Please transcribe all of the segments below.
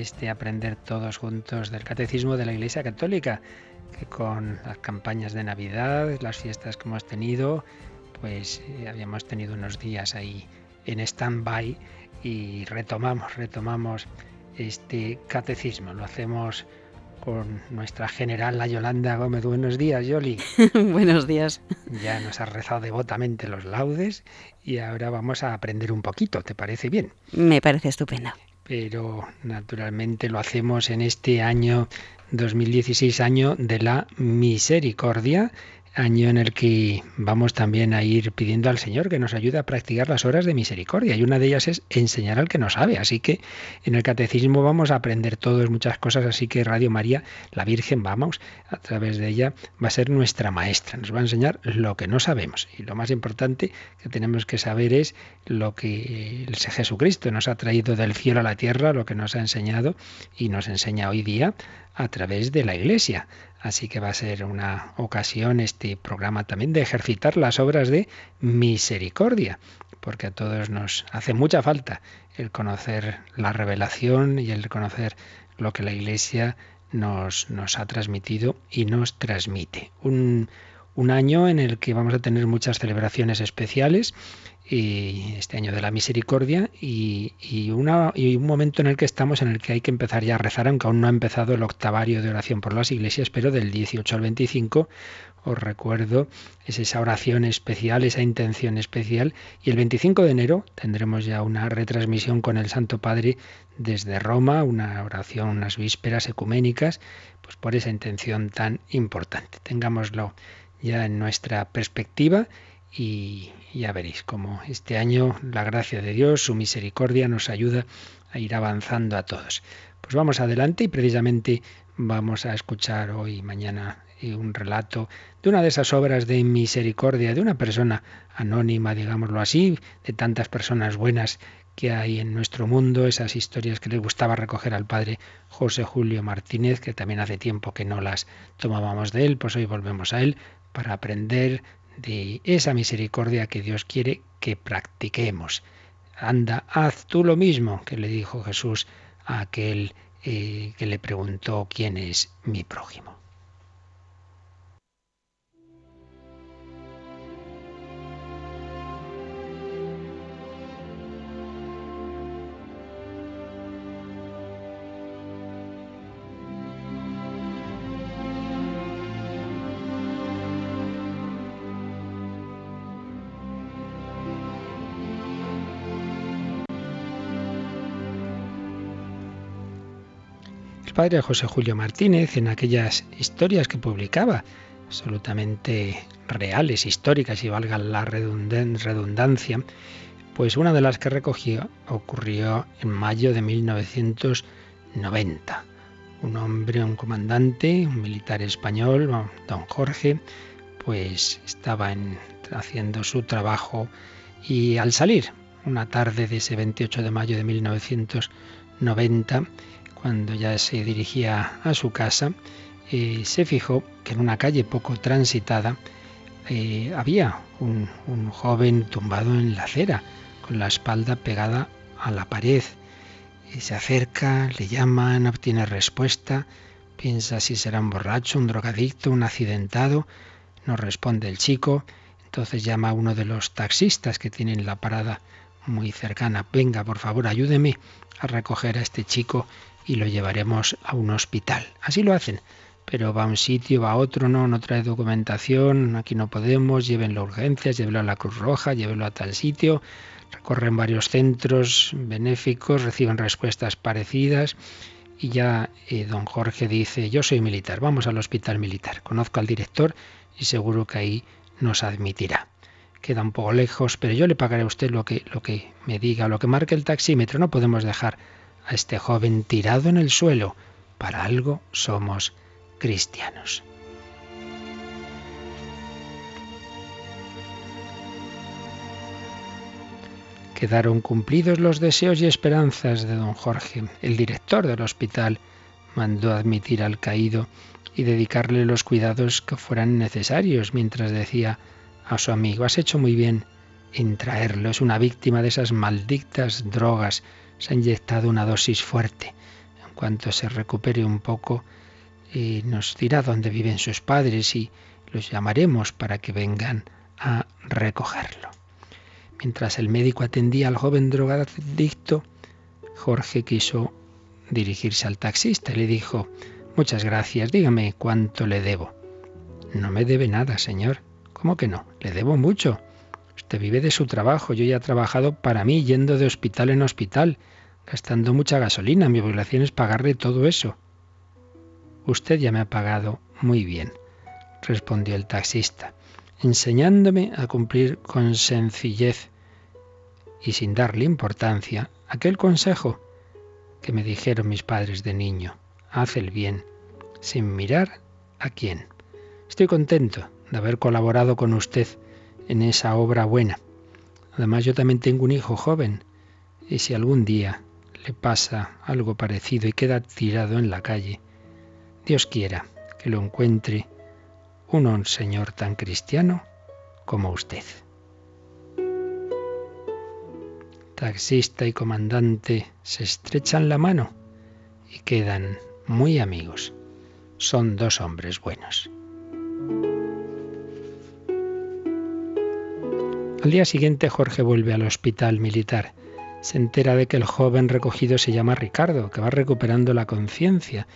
este aprender todos juntos del catecismo de la Iglesia Católica, que con las campañas de Navidad, las fiestas que hemos tenido, pues eh, habíamos tenido unos días ahí en stand-by y retomamos, retomamos este catecismo. Lo hacemos con nuestra general, la Yolanda Gómez. Buenos días, Yoli. Buenos días. Ya nos has rezado devotamente los laudes y ahora vamos a aprender un poquito. ¿Te parece bien? Me parece estupendo pero naturalmente lo hacemos en este año 2016, año de la misericordia, año en el que vamos también a ir pidiendo al Señor que nos ayude a practicar las horas de misericordia. Y una de ellas es enseñar al que no sabe. Así que en el catecismo vamos a aprender todos muchas cosas. Así que Radio María, la Virgen, vamos, a través de ella, va a ser nuestra maestra. Nos va a enseñar lo que no sabemos. Y lo más importante que tenemos que saber es lo que el Jesucristo nos ha traído del cielo a la tierra, lo que nos ha enseñado y nos enseña hoy día a través de la Iglesia. Así que va a ser una ocasión este programa también de ejercitar las obras de misericordia, porque a todos nos hace mucha falta el conocer la revelación y el conocer lo que la Iglesia nos, ha transmitido y nos transmite. Un año en el que vamos a tener muchas celebraciones especiales y este año de la misericordia y, y, un momento en el que estamos en el que hay que empezar ya a rezar, aunque aún no ha empezado el octavario de oración por las iglesias, pero del 18 al 25 os recuerdo es esa oración especial, esa intención especial y el 25 de enero tendremos ya una retransmisión con el Santo Padre desde Roma, una oración, unas vísperas ecuménicas, pues por esa intención tan importante. Tengámoslo ya en nuestra perspectiva y ya veréis cómo este año la gracia de Dios, su misericordia nos ayuda a ir avanzando a todos. Pues vamos adelante y precisamente vamos a escuchar hoy y mañana eh, un relato de una de esas obras de misericordia de una persona anónima, digámoslo así, de tantas personas buenas que hay en nuestro mundo, esas historias que le gustaba recoger al padre José Julio Martínez, que también hace tiempo que no las tomábamos de él, pues hoy volvemos a él para aprender de esa misericordia que Dios quiere que practiquemos. Anda, haz tú lo mismo que le dijo Jesús a aquel eh, que le preguntó quién es mi prójimo. Padre José Julio Martínez, en aquellas historias que publicaba, absolutamente reales, históricas y valga la redundancia, pues una de las que recogió ocurrió en mayo de 1990. Un hombre, un comandante, un militar español, don Jorge, pues estaba haciendo su trabajo y al salir una tarde de ese 28 de mayo de 1990, cuando ya se dirigía a su casa, eh, se fijó que en una calle poco transitada eh, había un, joven tumbado en la acera, con la espalda pegada a la pared. Y se acerca, le llama, no obtiene respuesta, piensa si será un borracho, un drogadicto, un accidentado. No responde el chico. Entonces llama a uno de los taxistas que tienen la parada muy cercana. Venga, por favor, ayúdeme a recoger a este chico y lo llevaremos a un hospital. Así lo hacen, pero va a un sitio, va a otro, no, no trae documentación, aquí no podemos, llévenlo a urgencias, llévenlo a la Cruz Roja, llévenlo a tal sitio, recorren varios centros benéficos, reciben respuestas parecidas y ya eh, don Jorge dice, yo soy militar, vamos al hospital militar, conozco al director y seguro que ahí nos admitirá. Queda un poco lejos, pero yo le pagaré a usted lo que, lo que me diga, lo que marque el taxímetro, no podemos dejar a este joven tirado en el suelo. Para algo somos cristianos. Quedaron cumplidos los deseos y esperanzas de don Jorge. El director del hospital mandó admitir al caído y dedicarle los cuidados que fueran necesarios, mientras decía a su amigo, has hecho muy bien en traerlo, es una víctima de esas malditas drogas, se ha inyectado una dosis fuerte. En cuanto se recupere un poco, y nos dirá dónde viven sus padres y los llamaremos para que vengan a recogerlo. Mientras el médico atendía al joven drogadicto, Jorge quiso dirigirse al taxista y le dijo, Muchas gracias, dígame cuánto le debo. No me debe nada, señor. ¿Cómo que no? Le debo mucho. Usted vive de su trabajo. Yo ya he trabajado para mí, yendo de hospital en hospital, gastando mucha gasolina. Mi obligación es pagarle todo eso. Usted ya me ha pagado muy bien, respondió el taxista, enseñándome a cumplir con sencillez y sin darle importancia aquel consejo que me dijeron mis padres de niño. Haz el bien, sin mirar a quién. Estoy contento de haber colaborado con usted en esa obra buena. Además yo también tengo un hijo joven y si algún día le pasa algo parecido y queda tirado en la calle, Dios quiera que lo encuentre un señor tan cristiano como usted. Taxista y comandante se estrechan la mano y quedan muy amigos. Son dos hombres buenos. Al día siguiente Jorge vuelve al hospital militar. Se entera de que el joven recogido se llama Ricardo, que va recuperando la conciencia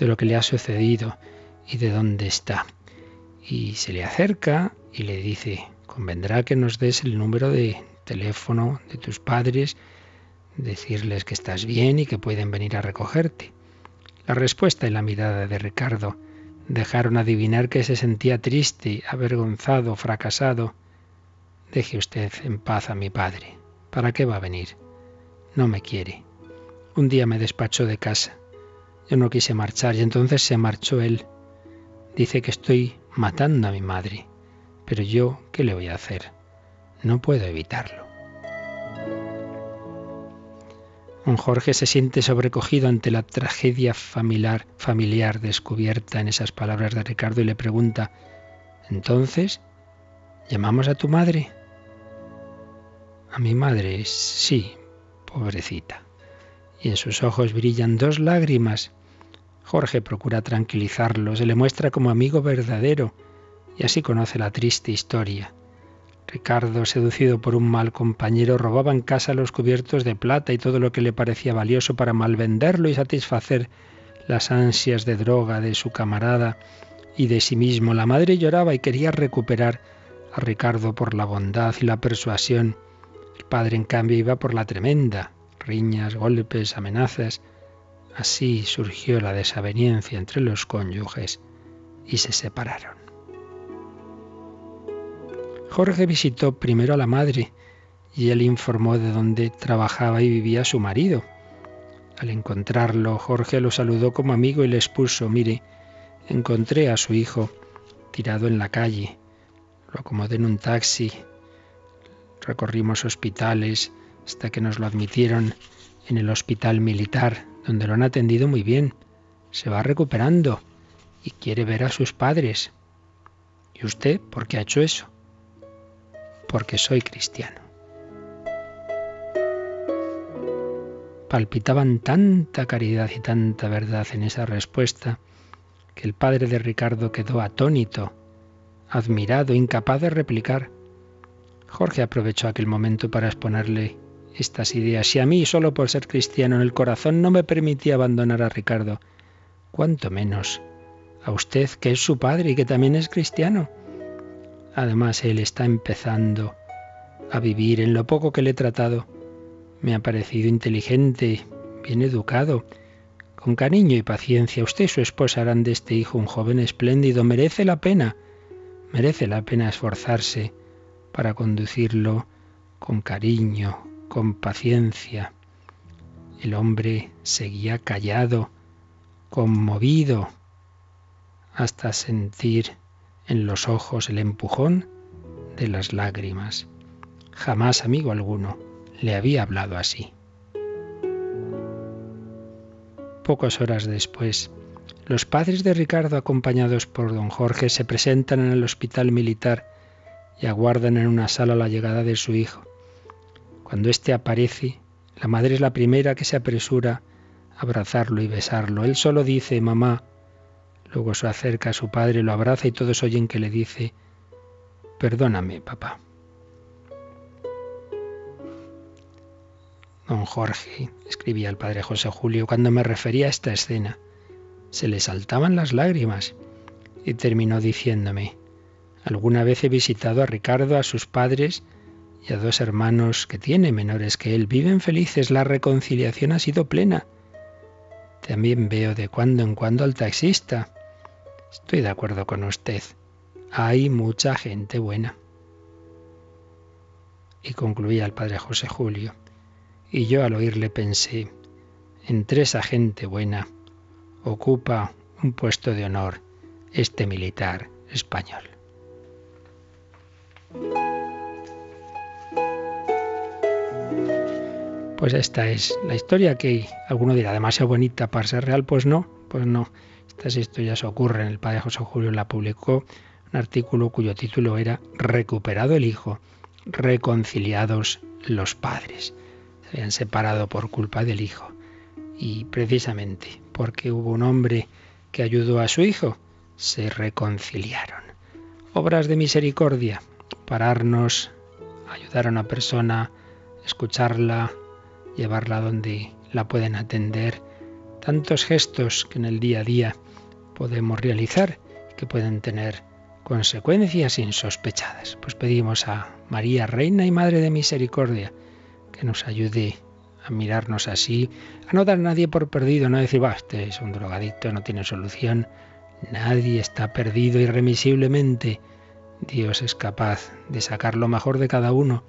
de lo que le ha sucedido y de dónde está. Y se le acerca y le dice, convendrá que nos des el número de teléfono de tus padres, decirles que estás bien y que pueden venir a recogerte. La respuesta y la mirada de Ricardo dejaron adivinar que se sentía triste, avergonzado, fracasado. Deje usted en paz a mi padre. ¿Para qué va a venir? No me quiere. Un día me despachó de casa. Yo no quise marchar y entonces se marchó él. Dice que estoy matando a mi madre. Pero yo, ¿qué le voy a hacer? No puedo evitarlo. Un Jorge se siente sobrecogido ante la tragedia familiar, familiar descubierta en esas palabras de Ricardo y le pregunta, ¿entonces llamamos a tu madre? A mi madre, sí, pobrecita. Y en sus ojos brillan dos lágrimas. Jorge procura tranquilizarlo, se le muestra como amigo verdadero y así conoce la triste historia. Ricardo, seducido por un mal compañero, robaba en casa los cubiertos de plata y todo lo que le parecía valioso para malvenderlo y satisfacer las ansias de droga de su camarada y de sí mismo. La madre lloraba y quería recuperar a Ricardo por la bondad y la persuasión el padre, en cambio, iba por la tremenda, riñas, golpes, amenazas. Así surgió la desaveniencia entre los cónyuges y se separaron. Jorge visitó primero a la madre y él informó de dónde trabajaba y vivía su marido. Al encontrarlo, Jorge lo saludó como amigo y le expuso, mire, encontré a su hijo tirado en la calle. Lo acomodé en un taxi Recorrimos hospitales hasta que nos lo admitieron en el hospital militar, donde lo han atendido muy bien. Se va recuperando y quiere ver a sus padres. ¿Y usted por qué ha hecho eso? Porque soy cristiano. Palpitaban tanta caridad y tanta verdad en esa respuesta que el padre de Ricardo quedó atónito, admirado, incapaz de replicar. Jorge aprovechó aquel momento para exponerle estas ideas. Si a mí, solo por ser cristiano en el corazón, no me permitía abandonar a Ricardo, cuánto menos a usted, que es su padre y que también es cristiano. Además, él está empezando a vivir en lo poco que le he tratado. Me ha parecido inteligente, bien educado. Con cariño y paciencia, usted y su esposa harán de este hijo un joven espléndido. Merece la pena, merece la pena esforzarse para conducirlo con cariño, con paciencia. El hombre seguía callado, conmovido. hasta sentir en los ojos el empujón de las lágrimas. Jamás amigo alguno le había hablado así. Pocas horas después, los padres de Ricardo, acompañados por don Jorge, se presentan en el hospital militar y aguardan en una sala la llegada de su hijo. Cuando éste aparece, la madre es la primera que se apresura a abrazarlo y besarlo. Él solo dice, mamá. Luego se acerca a su padre, lo abraza y todos oyen que le dice, perdóname, papá. Don Jorge, escribía el padre José Julio, cuando me refería a esta escena, se le saltaban las lágrimas y terminó diciéndome, alguna vez he visitado a Ricardo, a sus padres y a dos hermanos que tiene menores que él. Viven felices, la reconciliación ha sido plena. También veo de cuando en cuando al taxista. Estoy de acuerdo con usted. Hay mucha gente buena. Y concluía el padre José Julio. Y yo al oírle pensé, entre esa gente buena ocupa un puesto de honor este militar español. Pues esta es la historia que alguno dirá demasiado bonita para ser real, pues no, pues no. Estas historias ocurren. El padre José Julio la publicó un artículo cuyo título era Recuperado el hijo, reconciliados los padres se habían separado por culpa del hijo. Y precisamente porque hubo un hombre que ayudó a su hijo, se reconciliaron. Obras de misericordia, pararnos, ayudar a una persona, escucharla, llevarla donde la pueden atender. Tantos gestos que en el día a día podemos realizar que pueden tener consecuencias insospechadas. Pues pedimos a María, Reina y Madre de Misericordia, que nos ayude a mirarnos así, a no dar a nadie por perdido, no decir, este es un drogadicto, no tiene solución. Nadie está perdido irremisiblemente. Dios es capaz de sacar lo mejor de cada uno,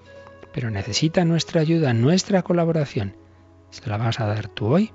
pero necesita nuestra ayuda, nuestra colaboración. ¿Se la vas a dar tú hoy?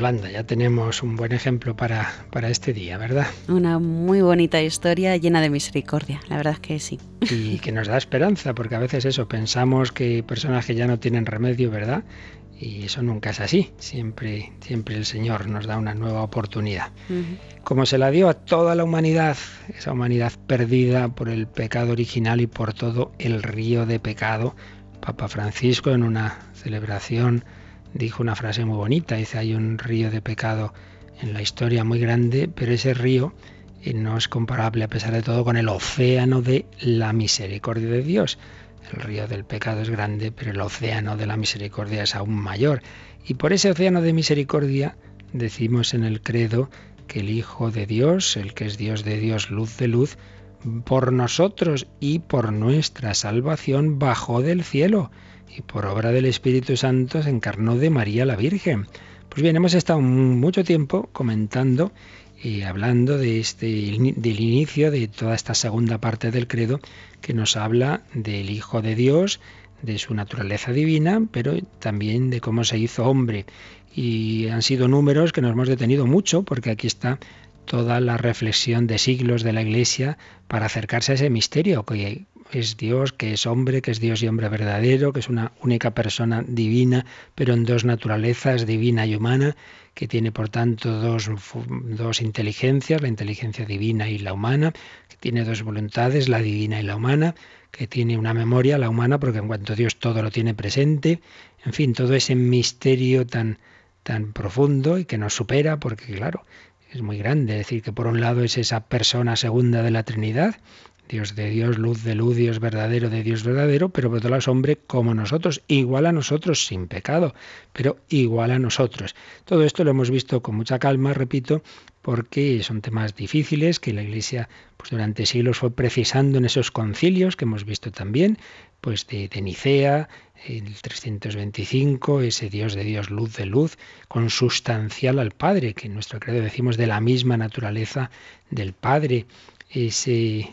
Yolanda, ya tenemos un buen ejemplo para, para este día, ¿verdad? Una muy bonita historia llena de misericordia, la verdad es que sí. Y que nos da esperanza, porque a veces eso, pensamos que personas que ya no tienen remedio, ¿verdad? Y eso nunca es así. Siempre, siempre el Señor nos da una nueva oportunidad. Como se la dio a toda la humanidad, esa humanidad perdida por el pecado original y por todo el río de pecado. Papa Francisco en una celebración dijo una frase muy bonita, dice, hay un río de pecado en la historia muy grande, pero ese río eh, no es comparable a pesar de todo con el océano de la misericordia de Dios. El río del pecado es grande, pero el océano de la misericordia es aún mayor. Y por ese océano de misericordia decimos en el credo que el Hijo de Dios, el que es Dios de Dios, luz de luz, por nosotros y por nuestra salvación bajó del cielo y por obra del Espíritu Santo se encarnó de María la Virgen. Pues bien, hemos estado mucho tiempo comentando y hablando de este, del inicio de toda esta segunda parte del credo que nos habla del Hijo de Dios, de su naturaleza divina, pero también de cómo se hizo hombre. Y han sido números que nos hemos detenido mucho, porque aquí está toda la reflexión de siglos de la Iglesia para acercarse a ese misterio, que es Dios, que es hombre, que es Dios y hombre verdadero, que es una única persona divina, pero en dos naturalezas, divina y humana, que tiene por tanto dos, dos inteligencias, la inteligencia divina y la humana, que tiene dos voluntades, la divina y la humana, que tiene una memoria, la humana, porque en cuanto a Dios todo lo tiene presente, en fin, todo ese misterio tan, tan profundo y que nos supera, porque claro, es muy grande. decir, que por un lado es esa persona segunda de la Trinidad, Dios de Dios, luz de luz, Dios verdadero de Dios verdadero, pero por otro lado es hombre como nosotros, igual a nosotros, sin pecado, pero igual a nosotros. Todo esto lo hemos visto con mucha calma, repito, porque son temas difíciles que la Iglesia pues, durante siglos fue precisando en esos concilios que hemos visto también, pues de, de Nicea, el 325, ese Dios de Dios, luz de luz, consustancial al Padre, que en nuestro credo decimos de la misma naturaleza del Padre, ese,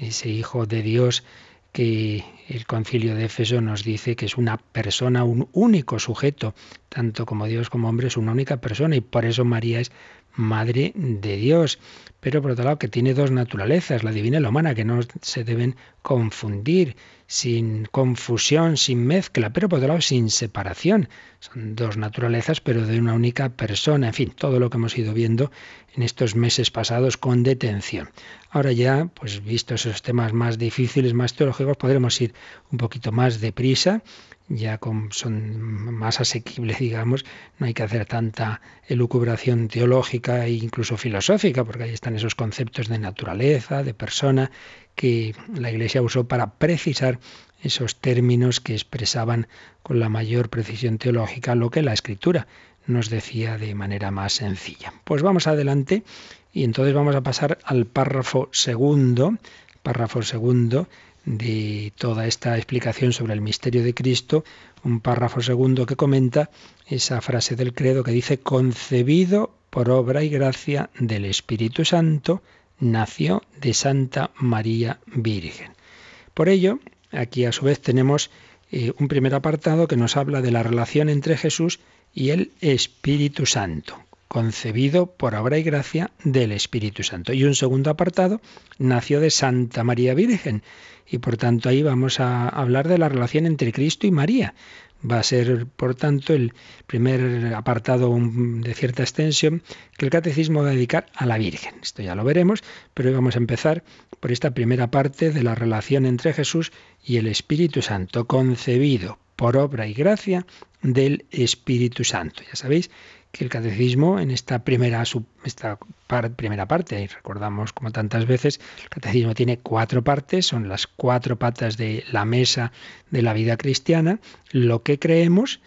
ese Hijo de Dios que el concilio de Éfeso nos dice que es una persona, un único sujeto, tanto como Dios como hombre es una única persona y por eso María es Madre de Dios. Pero por otro lado que tiene dos naturalezas, la divina y la humana, que no se deben confundir sin confusión, sin mezcla, pero por otro lado sin separación. Son dos naturalezas, pero de una única persona. En fin, todo lo que hemos ido viendo en estos meses pasados con detención. Ahora ya, pues vistos esos temas más difíciles, más teológicos, podremos ir un poquito más deprisa ya son más asequibles, digamos, no hay que hacer tanta elucubración teológica e incluso filosófica, porque ahí están esos conceptos de naturaleza, de persona, que la Iglesia usó para precisar esos términos que expresaban con la mayor precisión teológica lo que la Escritura nos decía de manera más sencilla. Pues vamos adelante y entonces vamos a pasar al párrafo segundo, párrafo segundo de toda esta explicación sobre el misterio de Cristo, un párrafo segundo que comenta esa frase del credo que dice concebido por obra y gracia del Espíritu Santo, nació de Santa María Virgen. Por ello, aquí a su vez tenemos eh, un primer apartado que nos habla de la relación entre Jesús y el Espíritu Santo, concebido por obra y gracia del Espíritu Santo. Y un segundo apartado, nació de Santa María Virgen. Y por tanto ahí vamos a hablar de la relación entre Cristo y María va a ser, por tanto, el primer apartado de cierta extensión que el catecismo va a dedicar a la Virgen. Esto ya lo veremos, pero hoy vamos a empezar por esta primera parte de la relación entre Jesús y el Espíritu Santo, concebido por obra y gracia del Espíritu Santo. Ya sabéis el catecismo en esta primera, esta primera parte, y recordamos como tantas veces, el catecismo tiene cuatro partes, son las cuatro patas de la mesa de la vida cristiana, lo que creemos,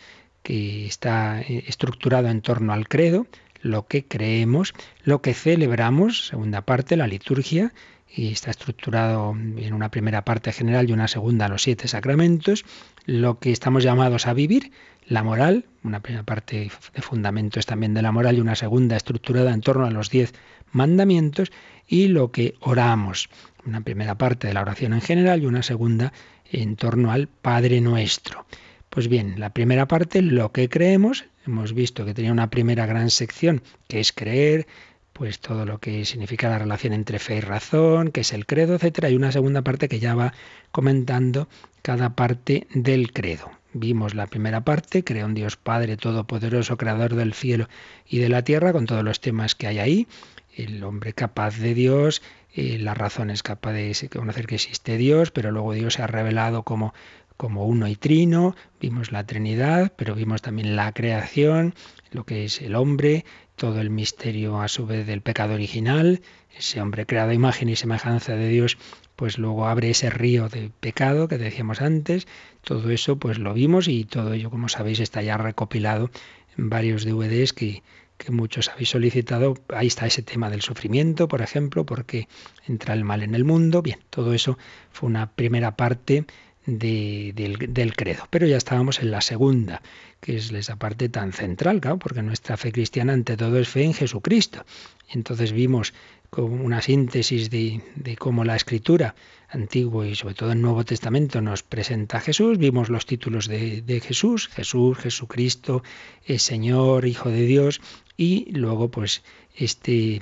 que está eh, estructurado en torno al credo, lo que creemos, lo que celebramos, segunda parte, la liturgia, y está estructurado en una primera parte general y una segunda, los siete sacramentos, lo que estamos llamados a vivir, la moral, una primera parte de fundamentos también de la moral y una segunda estructurada en torno a los diez mandamientos y lo que oramos, una primera parte de la oración en general y una segunda en torno al Padre Nuestro. Pues bien, la primera parte, lo que creemos, hemos visto que tenía una primera gran sección, que es creer, pues todo lo que significa la relación entre fe y razón, que es el credo, etcétera, y una segunda parte que ya va comentando cada parte del credo. Vimos la primera parte, crea un Dios Padre Todopoderoso, Creador del cielo y de la tierra, con todos los temas que hay ahí, el hombre capaz de Dios, eh, la razón es capaz de conocer que existe Dios, pero luego Dios se ha revelado como, como uno y trino, vimos la Trinidad, pero vimos también la creación, lo que es el hombre, todo el misterio a su vez del pecado original, ese hombre creado imagen y semejanza de Dios pues luego abre ese río de pecado que decíamos antes. Todo eso pues lo vimos y todo ello, como sabéis, está ya recopilado en varios DVDs que, que muchos habéis solicitado. Ahí está ese tema del sufrimiento, por ejemplo, porque entra el mal en el mundo. Bien, todo eso fue una primera parte del, del, credo. Pero ya estábamos en la segunda, que es esa parte tan central, claro, porque nuestra fe cristiana ante todo es fe en Jesucristo. Entonces vimos como una síntesis de, cómo la escritura antiguo y sobre todo el Nuevo Testamento nos presenta a Jesús. Vimos los títulos de, Jesús, Jesús, Jesucristo, es Señor, Hijo de Dios, y luego pues este,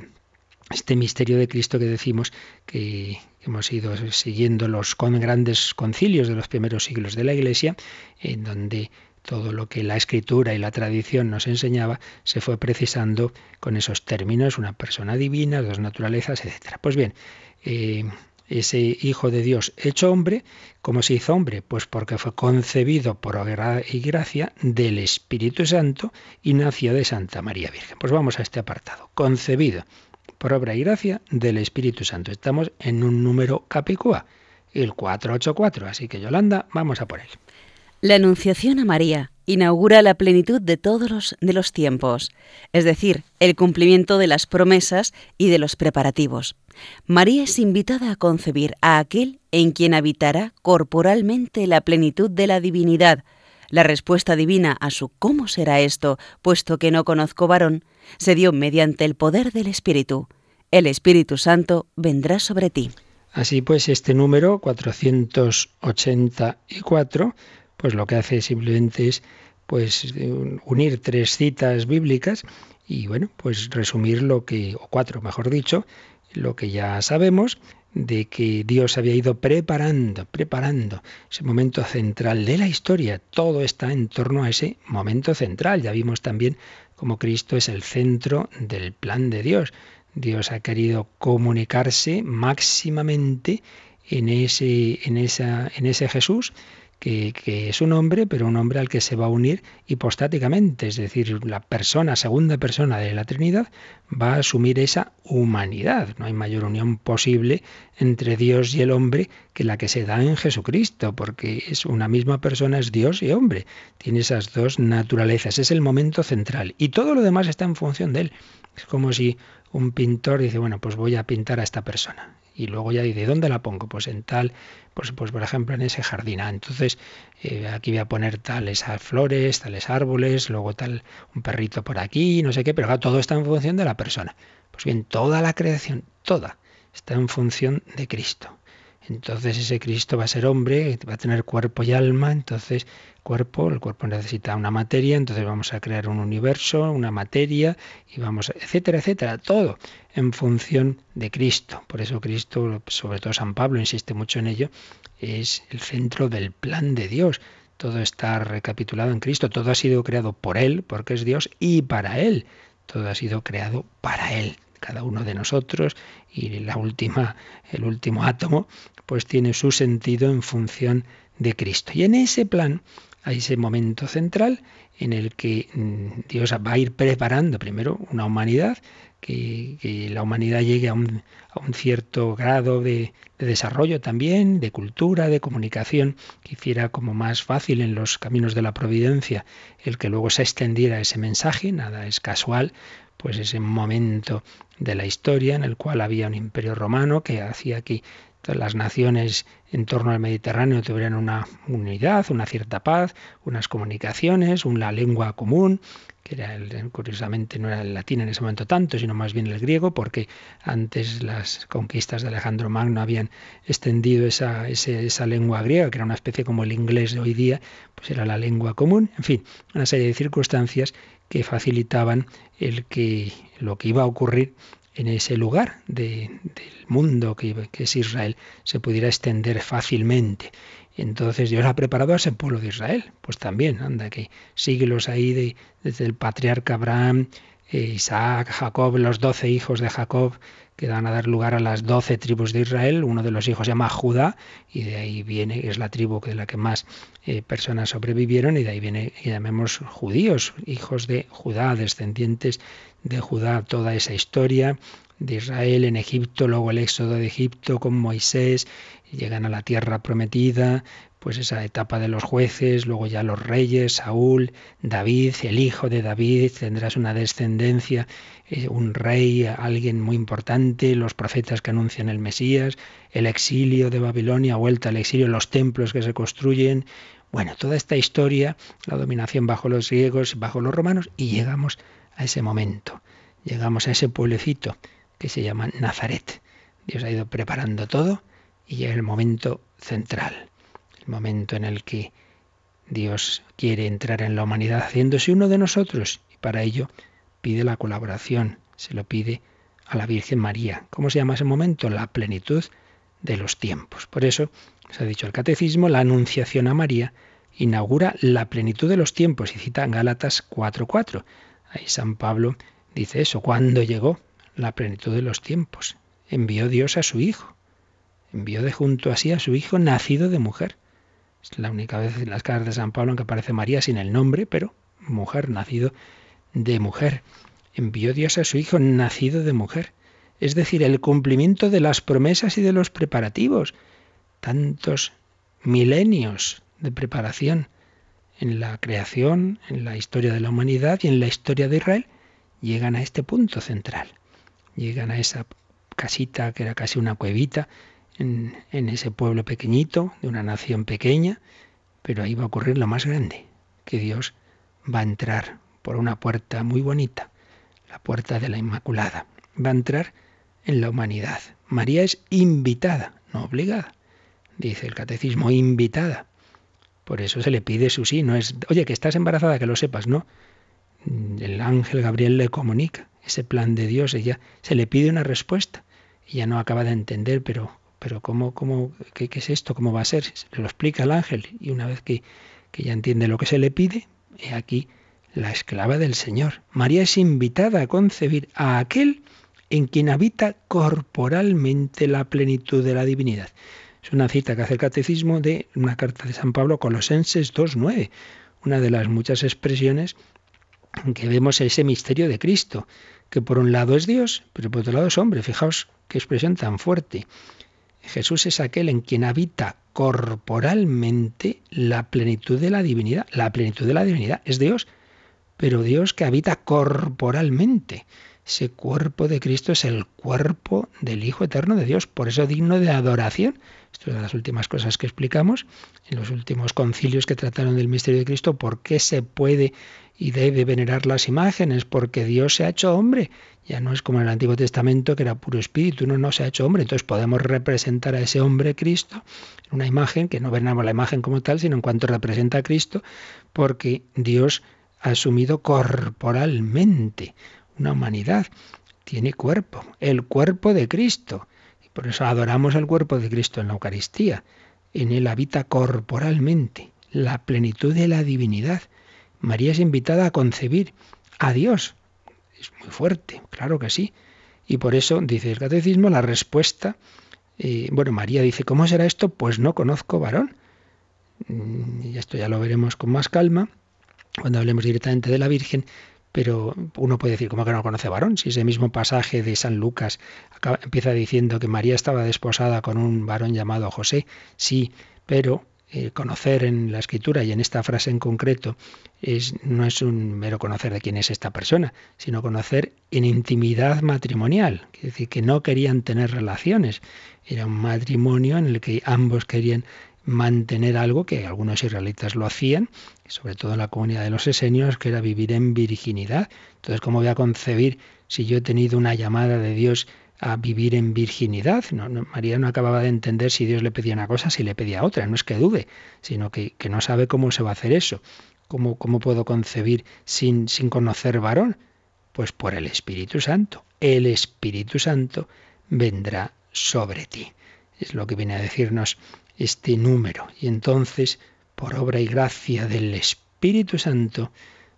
este misterio de Cristo que decimos que, hemos ido siguiendo los grandes concilios de los primeros siglos de la Iglesia, en donde todo lo que la escritura y la tradición nos enseñaba se fue precisando con esos términos, una persona divina, dos naturalezas, etc. Pues bien, eh, ese Hijo de Dios hecho hombre, ¿cómo se hizo hombre? Pues porque fue concebido por obra y gracia del Espíritu Santo y nació de Santa María Virgen. Pues vamos a este apartado. Concebido por obra y gracia del Espíritu Santo. Estamos en un número capicúa, el 484. Así que Yolanda, vamos a por él. La Anunciación a María inaugura la plenitud de todos los, de los tiempos, es decir, el cumplimiento de las promesas y de los preparativos. María es invitada a concebir a aquel en quien habitará corporalmente la plenitud de la divinidad. La respuesta divina a su ¿cómo será esto? puesto que no conozco varón, se dio mediante el poder del Espíritu. El Espíritu Santo vendrá sobre ti. Así pues, este número 484 pues lo que hace simplemente es pues unir tres citas bíblicas y bueno, pues resumir lo que, o cuatro mejor dicho, lo que ya sabemos de que Dios había ido preparando, preparando ese momento central de la historia. Todo está en torno a ese momento central. Ya vimos también cómo Cristo es el centro del plan de Dios. Dios ha querido comunicarse máximamente en ese, en esa, en ese Jesús que, es un hombre, pero un hombre al que se va a unir hipostáticamente, es decir, la persona, segunda persona de la Trinidad, va a asumir esa humanidad. No hay mayor unión posible entre Dios y el hombre que la que se da en Jesucristo, porque es una misma persona, es Dios y hombre. Tiene esas dos naturalezas, es el momento central. Y todo lo demás está en función de él. Es como si un pintor dice, bueno, pues voy a pintar a esta persona y luego ya dice, ¿dónde la pongo? Pues en tal, pues, pues por ejemplo en ese jardín. Ah, entonces eh, aquí voy a poner tales flores, tales árboles, luego tal un perrito por aquí, no sé qué, pero todo está en función de la persona. Pues bien, toda la creación, toda, está en función de Cristo. Entonces ese Cristo va a ser hombre, va a tener cuerpo y alma, entonces cuerpo, el cuerpo necesita una materia, entonces vamos a crear un universo, una materia, y vamos, etcétera, etcétera, todo en función de Cristo. Por eso Cristo, sobre todo San Pablo, insiste mucho en ello, es el centro del plan de Dios. Todo está recapitulado en Cristo, todo ha sido creado por Él, porque es Dios, y para Él. Todo ha sido creado para Él cada uno de nosotros y la última, el último átomo, pues tiene su sentido en función de Cristo. Y en ese plan hay ese momento central en el que mm, Dios va a ir preparando primero una humanidad, que, la humanidad llegue a un, cierto grado de, de, desarrollo también, de cultura, de comunicación, que hiciera como más fácil en los caminos de la providencia el que luego se extendiera ese mensaje, nada es casual, pues ese momento de la historia en el cual había un imperio romano que hacía que las naciones en torno al Mediterráneo tuvieran una unidad, una cierta paz, unas comunicaciones, una lengua común, que era el, curiosamente no era el latín en ese momento tanto, sino más bien el griego, porque antes las conquistas de Alejandro Magno habían extendido esa, esa lengua griega, que era una especie como el inglés de hoy día, pues era la lengua común, en fin, una serie de circunstancias que facilitaban el que lo que iba a ocurrir en ese lugar del mundo que, que, es Israel se pudiera extender fácilmente. Entonces Dios ha preparado a ese pueblo de Israel. Pues también, anda, que siglos ahí de, desde el patriarca Abraham, eh, Isaac, Jacob, los doce hijos de Jacob, que van a dar lugar a las doce tribus de Israel. Uno de los hijos se llama Judá y de ahí viene, es la tribu de la que más eh, personas sobrevivieron y de ahí viene, llamemos judíos, hijos de Judá, descendientes de Judá, toda esa historia de Israel en Egipto, luego el éxodo de Egipto con Moisés, llegan a la tierra prometida, pues esa etapa de los jueces, luego ya los reyes, Saúl, David, el hijo de David, tendrás una descendencia, eh, un rey, alguien muy importante, los profetas que anuncian el Mesías, el exilio de Babilonia, vuelta al exilio, los templos que se construyen, bueno, toda esta historia, la dominación bajo los griegos, bajo los romanos, y llegamos a ese momento, llegamos a ese pueblecito que se llama Nazaret. Dios ha ido preparando todo y el momento central momento en el que Dios quiere entrar en la humanidad haciéndose uno de nosotros y para ello pide la colaboración, se lo pide a la Virgen María. ¿Cómo se llama ese momento? La plenitud de los tiempos. Por eso, se ha dicho el catecismo, la anunciación a María inaugura la plenitud de los tiempos y cita Gálatas 4.4. Ahí San Pablo dice eso, cuando llegó la plenitud de los tiempos, envió Dios a su Hijo, envió de junto a sí a su Hijo nacido de mujer. Es la única vez en las cartas de San Pablo en que aparece María sin el nombre, pero mujer, nacido de mujer. Envió Dios a su Hijo nacido de mujer. Es decir, el cumplimiento de las promesas y de los preparativos. Tantos milenios de preparación en la creación, en la historia de la humanidad y en la historia de Israel, llegan a este punto central. Llegan a esa casita que era casi una cuevita en, ese pueblo pequeñito, de una nación pequeña, pero ahí va a ocurrir lo más grande, que Dios va a entrar por una puerta muy bonita, la puerta de la Inmaculada. Va a entrar en la humanidad. María es invitada, no obligada. Dice el catecismo, invitada. Por eso se le pide su sí, no es, oye, que estás embarazada, que lo sepas, no. El ángel Gabriel le comunica ese plan de Dios, ella se le pide una respuesta. Ella no acaba de entender, pero, pero ¿cómo, cómo, qué, es esto? ¿Cómo va a ser? Se lo explica el ángel y una vez que, que ella entiende lo que se le pide, he aquí la esclava del Señor. María es invitada a concebir a aquel en quien habita corporalmente la plenitud de la divinidad. Es una cita que hace el catecismo de una carta de San Pablo, Colosenses 2.9, una de las muchas expresiones en que vemos ese misterio de Cristo, que por un lado es Dios, pero por otro lado es hombre. Fijaos qué expresión tan fuerte. Jesús es aquel en quien habita corporalmente la plenitud de la divinidad. La plenitud de la divinidad es Dios, pero Dios que habita corporalmente. Ese cuerpo de Cristo es el cuerpo del Hijo Eterno de Dios, por eso digno de adoración. Esto es de las últimas cosas que explicamos en los últimos concilios que trataron del misterio de Cristo, por qué se puede y debe venerar las imágenes, porque Dios se ha hecho hombre. Ya no es como en el Antiguo Testamento que era puro espíritu, no, no se ha hecho hombre. Entonces podemos representar a ese hombre Cristo en una imagen, que no veneramos la imagen como tal, sino en cuanto representa a Cristo, porque Dios ha asumido corporalmente una humanidad. Tiene cuerpo, el cuerpo de Cristo. Y por eso adoramos el cuerpo de Cristo en la Eucaristía. En él habita corporalmente la plenitud de la divinidad. María es invitada a concebir a Dios. Es muy fuerte, claro que sí. Y por eso, dice el catecismo, la respuesta, eh, bueno, María dice, ¿cómo será esto? Pues no conozco varón. Mm, y esto ya lo veremos con más calma cuando hablemos directamente de la Virgen, pero uno puede decir, ¿cómo que no conoce varón? Si ese mismo pasaje de San Lucas empieza diciendo que María estaba desposada con un varón llamado José, sí, pero eh, conocer en la escritura y en esta frase en concreto es, no es un mero conocer de quién es esta persona, sino conocer en intimidad matrimonial, es decir, que no querían tener relaciones, era un matrimonio en el que ambos querían mantener algo que algunos israelitas lo hacían, sobre todo en la comunidad de los esenios, que era vivir en virginidad. Entonces, ¿cómo voy a concebir si yo he tenido una llamada de Dios a vivir en virginidad? No, María no acababa de entender si Dios le pedía una cosa, si le pedía otra. No es que dude, sino que, no sabe cómo se va a hacer eso. ¿Cómo, cómo puedo concebir sin, sin conocer varón? Pues por el Espíritu Santo. El Espíritu Santo vendrá sobre ti. Es lo que viene a decirnos este número. Y entonces, por obra y gracia del Espíritu Santo,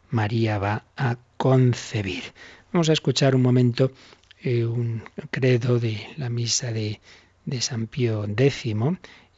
María va a concebir. Vamos a escuchar un momento eh, un credo de la misa de, de San Pío X,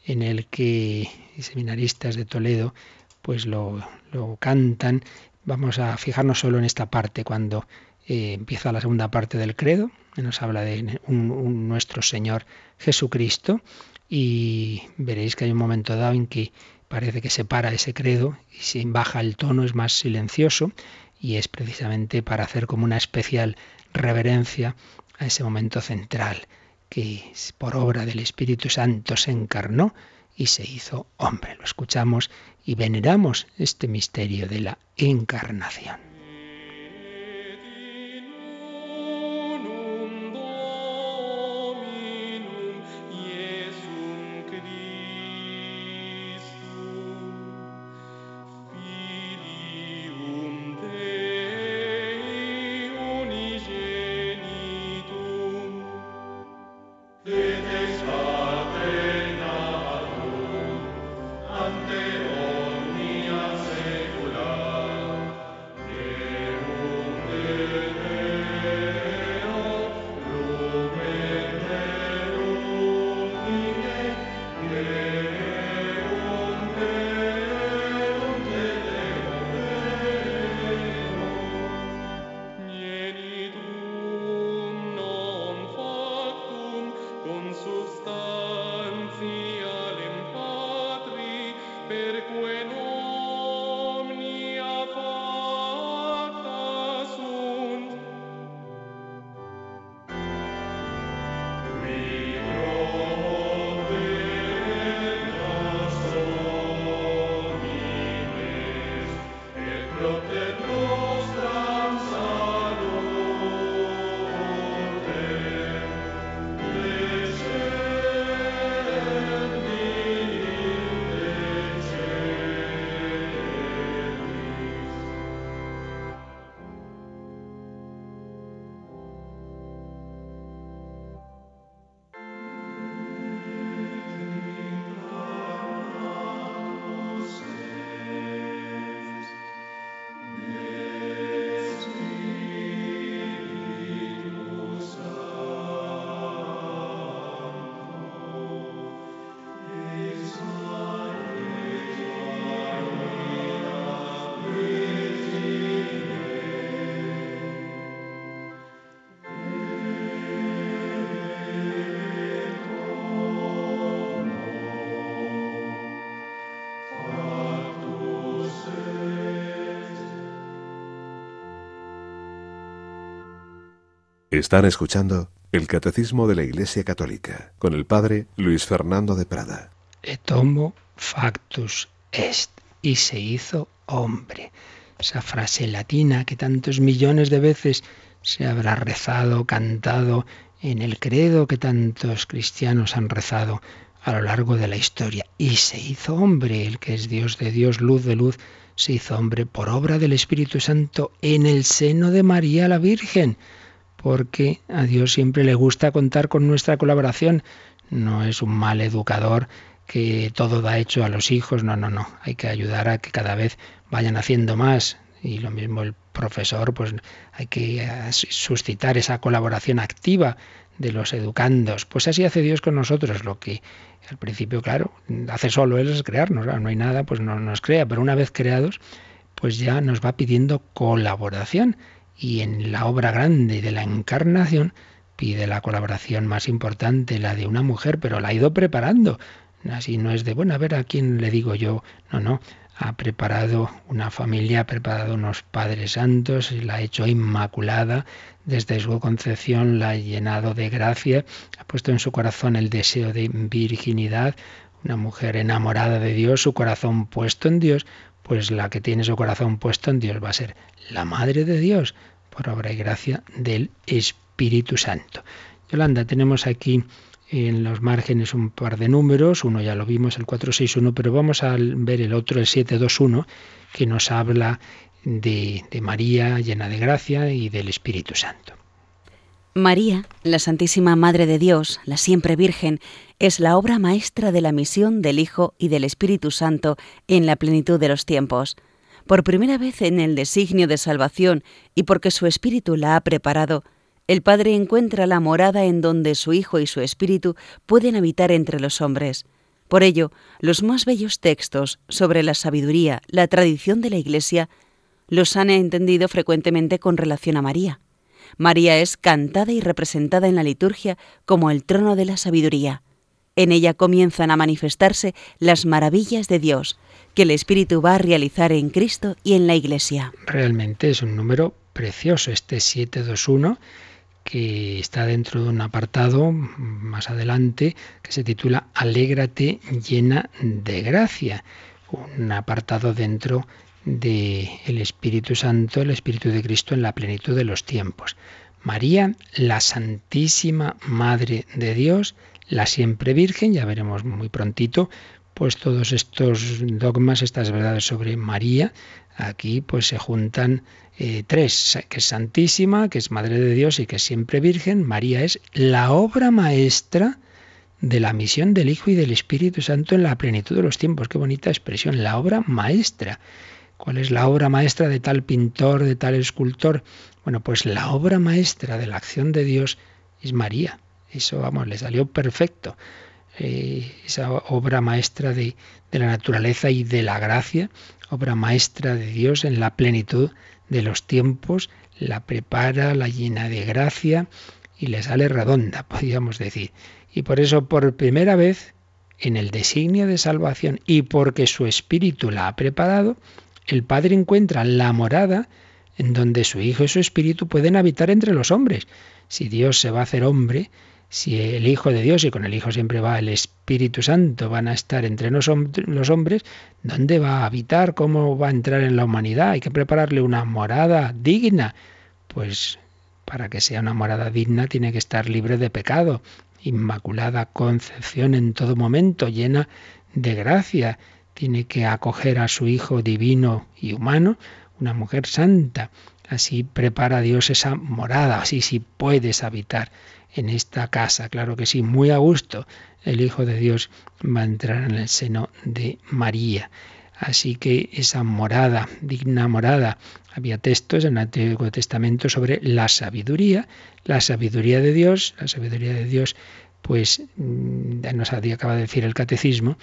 en el que seminaristas de Toledo pues lo, lo cantan. Vamos a fijarnos solo en esta parte cuando eh, empieza la segunda parte del credo, que nos habla de un nuestro Señor Jesucristo y veréis que hay un momento dado en que parece que se para ese credo y se baja el tono, es más silencioso y es precisamente para hacer como una especial reverencia a ese momento central que por obra del Espíritu Santo se encarnó y se hizo hombre. Lo escuchamos y veneramos este misterio de la encarnación. Están escuchando el Catecismo de la Iglesia Católica con el Padre Luis Fernando de Prada. Et homo factus est. Y se hizo hombre. Esa frase latina que tantos millones de veces se habrá rezado, cantado en el credo que tantos cristianos han rezado a lo largo de la historia. Y se hizo hombre, el que es Dios de Dios, luz de luz, se hizo hombre por obra del Espíritu Santo en el seno de María la Virgen porque a Dios siempre le gusta contar con nuestra colaboración. No es un mal educador que todo da hecho a los hijos, no, no, no. Hay que ayudar a que cada vez vayan haciendo más. Y lo mismo el profesor, pues hay que suscitar esa colaboración activa de los educandos. Pues así hace Dios con nosotros, lo que al principio, claro, hace solo Él es crearnos, no hay nada, pues no nos crea, pero una vez creados, pues ya nos va pidiendo colaboración y en la obra grande de la encarnación pide la colaboración más importante, la de una mujer, pero la ha ido preparando. Así no es de, bueno, a ver a quién le digo yo. No, no. Ha preparado una familia, ha preparado unos padres santos, la ha hecho inmaculada. Desde su concepción la ha llenado de gracia, ha puesto en su corazón el deseo de virginidad. Una mujer enamorada de Dios, su corazón puesto en Dios, pues la que tiene su corazón puesto en Dios va a ser la Madre de Dios, por obra y gracia del Espíritu Santo. Yolanda, tenemos aquí en los márgenes un par de números, uno ya lo vimos, el 461, pero vamos a ver el otro, el 721, que nos habla de, de María llena de gracia y del Espíritu Santo. María, la Santísima Madre de Dios, la siempre Virgen, es la obra maestra de la misión del Hijo y del Espíritu Santo en la plenitud de los tiempos. Por primera vez en el designio de salvación y porque su Espíritu la ha preparado, el Padre encuentra la morada en donde su Hijo y su Espíritu pueden habitar entre los hombres. Por ello, los más bellos textos sobre la sabiduría, la tradición de la Iglesia, los han entendido frecuentemente con relación a María. María es cantada y representada en la liturgia como el trono de la sabiduría. En ella comienzan a manifestarse las maravillas de Dios, que el Espíritu va a realizar en Cristo y en la Iglesia. Realmente es un número precioso, este 721, que está dentro de un apartado más adelante que se titula Alégrate llena de gracia, un apartado dentro del el Espíritu Santo, el Espíritu de Cristo en la plenitud de los tiempos. María, la Santísima Madre de Dios, la siempre Virgen, ya veremos muy prontito, pues todos estos dogmas, estas verdades sobre María, aquí pues se juntan eh, tres, que es Santísima, que es Madre de Dios y que es siempre Virgen. María es la obra maestra de la misión del Hijo y del Espíritu Santo en la plenitud de los tiempos. Qué bonita expresión, la obra maestra. ¿Cuál es la obra maestra de tal pintor, de tal escultor? Bueno, pues la obra maestra de la acción de Dios es María. Eso, vamos, le salió perfecto. Eh, esa obra maestra de, de la naturaleza y de la gracia, obra maestra de Dios en la plenitud de los tiempos, la prepara, la llena de gracia y le sale redonda, podríamos decir. Y por eso, por primera vez, en el designio de salvación y porque su espíritu la ha preparado, el Padre encuentra la morada en donde su Hijo y su Espíritu pueden habitar entre los hombres. Si Dios se va a hacer hombre, si el Hijo de Dios, y con el Hijo siempre va el Espíritu Santo, van a estar entre los hombres, ¿dónde va a habitar? ¿Cómo va a entrar en la humanidad? Hay que prepararle una morada digna. Pues para que sea una morada digna tiene que estar libre de pecado, inmaculada concepción en todo momento, llena de gracia tiene que acoger a su Hijo divino y humano, una mujer santa. Así prepara Dios esa morada, así sí puedes habitar en esta casa, claro que sí, muy a gusto. El Hijo de Dios va a entrar en el seno de María. Así que esa morada, digna morada, había textos en el Antiguo Testamento sobre la sabiduría, la sabiduría de Dios, la sabiduría de Dios pues mm, nos acaba de decir el catecismo,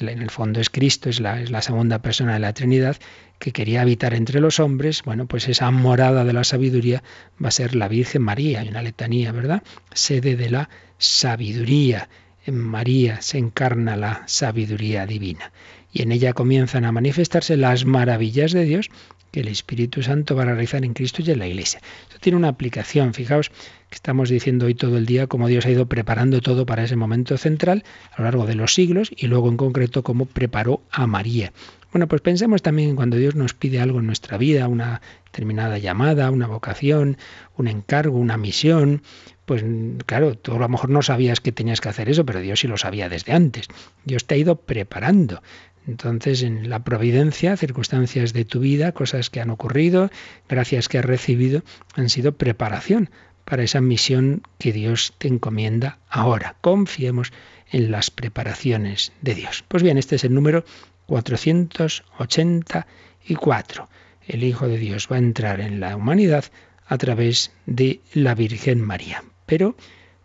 en el fondo es Cristo, es la, es la segunda persona de la Trinidad, que quería habitar entre los hombres, bueno, pues esa morada de la sabiduría va a ser la Virgen María, hay una letanía, ¿verdad? Sede de la sabiduría. En María se encarna la sabiduría divina y en ella comienzan a manifestarse las maravillas de Dios que el Espíritu Santo va a realizar en Cristo y en la Iglesia. Esto tiene una aplicación. Fijaos que estamos diciendo hoy todo el día cómo Dios ha ido preparando todo para ese momento central a lo largo de los siglos y luego en concreto cómo preparó a María. Bueno, pues pensemos también cuando Dios nos pide algo en nuestra vida, una determinada llamada, una vocación, un encargo, una misión, pues claro, tú a lo mejor no sabías que tenías que hacer eso, pero Dios sí lo sabía desde antes. Dios te ha ido preparando. Entonces, en la providencia, circunstancias de tu vida, cosas que han ocurrido, gracias que has recibido, han sido preparación para esa misión que Dios te encomienda ahora. Confiemos en las preparaciones de Dios. Pues bien, este es el número 484. El Hijo de Dios va a entrar en la humanidad a través de la Virgen María. Pero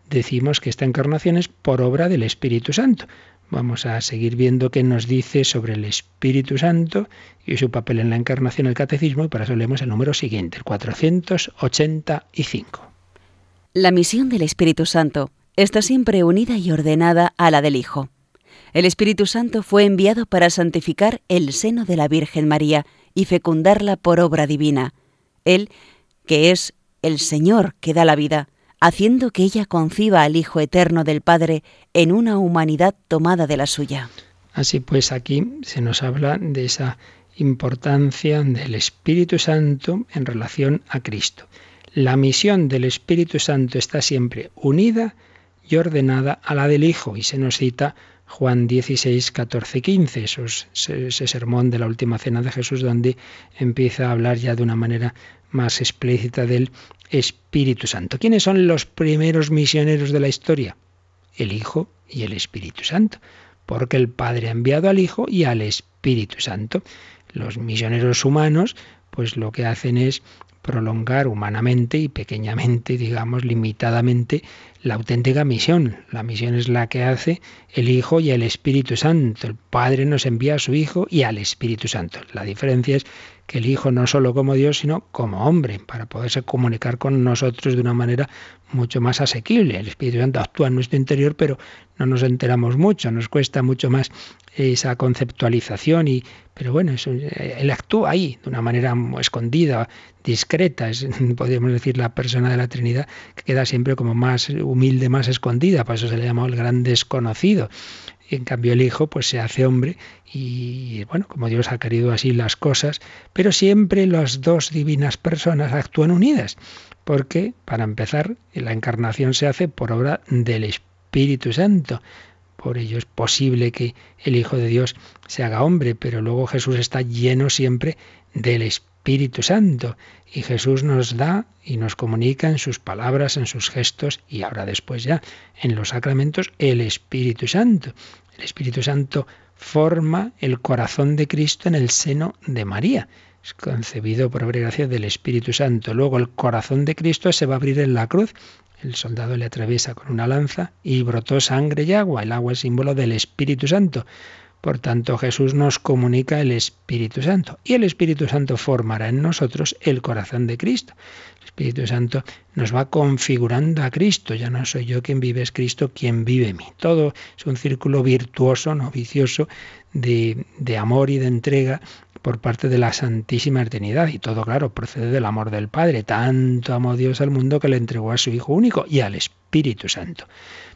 decimos que esta encarnación es por obra del Espíritu Santo. Vamos a seguir viendo qué nos dice sobre el Espíritu Santo y su papel en la encarnación el catecismo y para eso leemos el número siguiente, el 485. La misión del Espíritu Santo está siempre unida y ordenada a la del Hijo. El Espíritu Santo fue enviado para santificar el seno de la Virgen María y fecundarla por obra divina. Él, que es el Señor que da la vida, haciendo que ella conciba al Hijo Eterno del Padre en una humanidad tomada de la suya. Así pues, aquí se nos habla de esa importancia del Espíritu Santo en relación a Cristo. La misión del Espíritu Santo está siempre unida y ordenada a la del Hijo, y se nos cita Juan 16, 14, 15, ese sermón de la última cena de Jesús, donde empieza a hablar ya de una manera más explícita del Espíritu Santo. ¿Quiénes son los primeros misioneros de la historia? El Hijo y el Espíritu Santo, porque el Padre ha enviado al Hijo y al Espíritu Santo. Los misioneros humanos, pues lo que hacen es prolongar humanamente y pequeñamente, digamos, limitadamente, la auténtica misión. La misión es la que hace el Hijo y el Espíritu Santo. El Padre nos envía a su Hijo y al Espíritu Santo. La diferencia es que el Hijo no solo como Dios, sino como hombre, para poderse comunicar con nosotros de una manera mucho más asequible. El Espíritu Santo actúa en nuestro interior, pero no nos enteramos mucho, nos cuesta mucho más esa conceptualización y pero bueno, eso, él actúa ahí de una manera escondida, discreta, es, podríamos decir, la persona de la Trinidad que queda siempre como más humilde, más escondida, por eso se le llama el gran desconocido. En cambio el Hijo pues se hace hombre y bueno, como Dios ha querido así las cosas, pero siempre las dos divinas personas actúan unidas, porque para empezar la encarnación se hace por obra del Espíritu Santo. Por ello es posible que el Hijo de Dios se haga hombre, pero luego Jesús está lleno siempre del Espíritu Santo. Y Jesús nos da y nos comunica en sus palabras, en sus gestos y ahora después ya en los sacramentos el Espíritu Santo. El Espíritu Santo forma el corazón de Cristo en el seno de María. Es concebido por obra gracia del Espíritu Santo. Luego el corazón de Cristo se va a abrir en la cruz el soldado le atraviesa con una lanza y brotó sangre y agua. El agua es símbolo del Espíritu Santo. Por tanto, Jesús nos comunica el Espíritu Santo y el Espíritu Santo formará en nosotros el corazón de Cristo. El Espíritu Santo nos va configurando a Cristo. Ya no soy yo quien vive, es Cristo quien vive en mí. Todo es un círculo virtuoso, no vicioso, de, de amor y de entrega por parte de la Santísima Trinidad. Y todo, claro, procede del amor del Padre. Tanto amó Dios al mundo que le entregó a su Hijo único y al Espíritu Santo.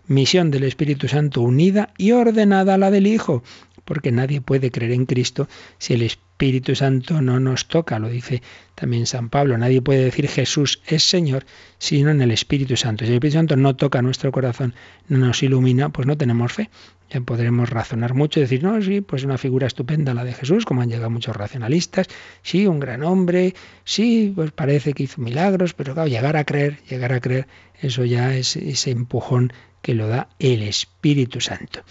Misión del Espíritu Santo unida y ordenada a la del Hijo, porque nadie puede creer en Cristo si el Espíritu Santo no nos toca, lo dice también San Pablo. Nadie puede decir Jesús es Señor sino en el Espíritu Santo. Si el Espíritu Santo no toca nuestro corazón, no nos ilumina, pues no tenemos fe. Ya podremos razonar mucho y decir, no, sí, pues una figura estupenda la de Jesús, como han llegado muchos racionalistas, sí, un gran hombre, sí, pues parece que hizo milagros, pero claro, llegar a creer, llegar a creer, eso ya es ese empujón que lo da el Espíritu Santo.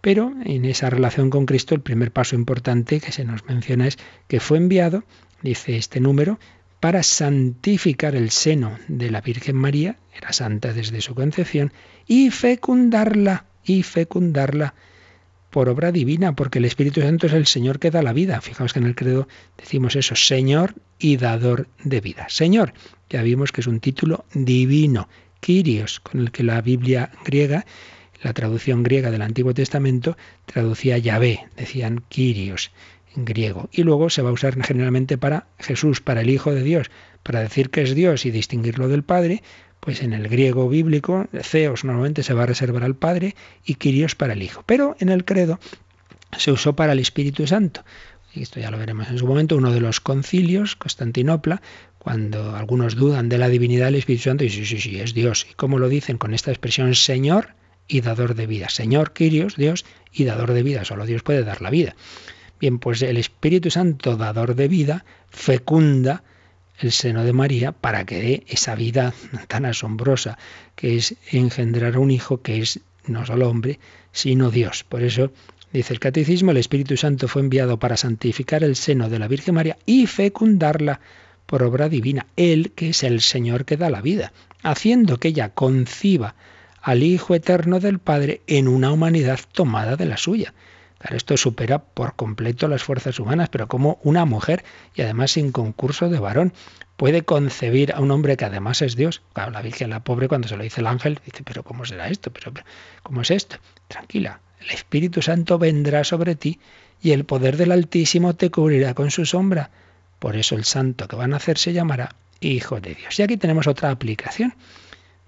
Pero en esa relación con Cristo, el primer paso importante que se nos menciona es que fue enviado, dice este número, para santificar el seno de la Virgen María, era santa desde su concepción, y fecundarla y fecundarla por obra divina, porque el Espíritu Santo es el Señor que da la vida. Fijaos que en el credo decimos eso, Señor y dador de vida. Señor, ya vimos que es un título divino, Kyrios, con el que la Biblia griega, la traducción griega del Antiguo Testamento, traducía Yahvé, decían Kyrios. griego. Y luego se va a usar generalmente para Jesús, para el Hijo de Dios, para decir que es Dios y distinguirlo del Padre, pues en el griego bíblico, Theos normalmente se va a reservar al Padre y Kyrios para el Hijo. Pero en el credo se usó para el Espíritu Santo. Y esto ya lo veremos en su momento, uno de los concilios, Constantinopla, cuando algunos dudan de la divinidad del Espíritu Santo, y sí, sí, sí, es Dios. ¿Y cómo lo dicen? Con esta expresión Señor y dador de vida. Señor, Kyrios, Dios y dador de vida. Solo Dios puede dar la vida. Bien, pues el Espíritu Santo, dador de vida, fecunda el seno de María para que dé esa vida tan asombrosa que es engendrar a un hijo que es no solo hombre, sino Dios. Por eso dice el Catecismo, el Espíritu Santo fue enviado para santificar el seno de la Virgen María y fecundarla por obra divina, Él que es el Señor que da la vida, haciendo que ella conciba al Hijo Eterno del Padre en una humanidad tomada de la suya. Esto supera por completo las fuerzas humanas, pero como una mujer, y además sin concurso de varón, puede concebir a un hombre que además es Dios. Claro, la Virgen, la pobre, cuando se lo dice el ángel, dice, pero ¿cómo será esto? ¿Pero, ¿Cómo es esto? Tranquila, el Espíritu Santo vendrá sobre ti y el poder del Altísimo te cubrirá con su sombra. Por eso el santo que van a hacer se llamará Hijo de Dios. Y aquí tenemos otra aplicación.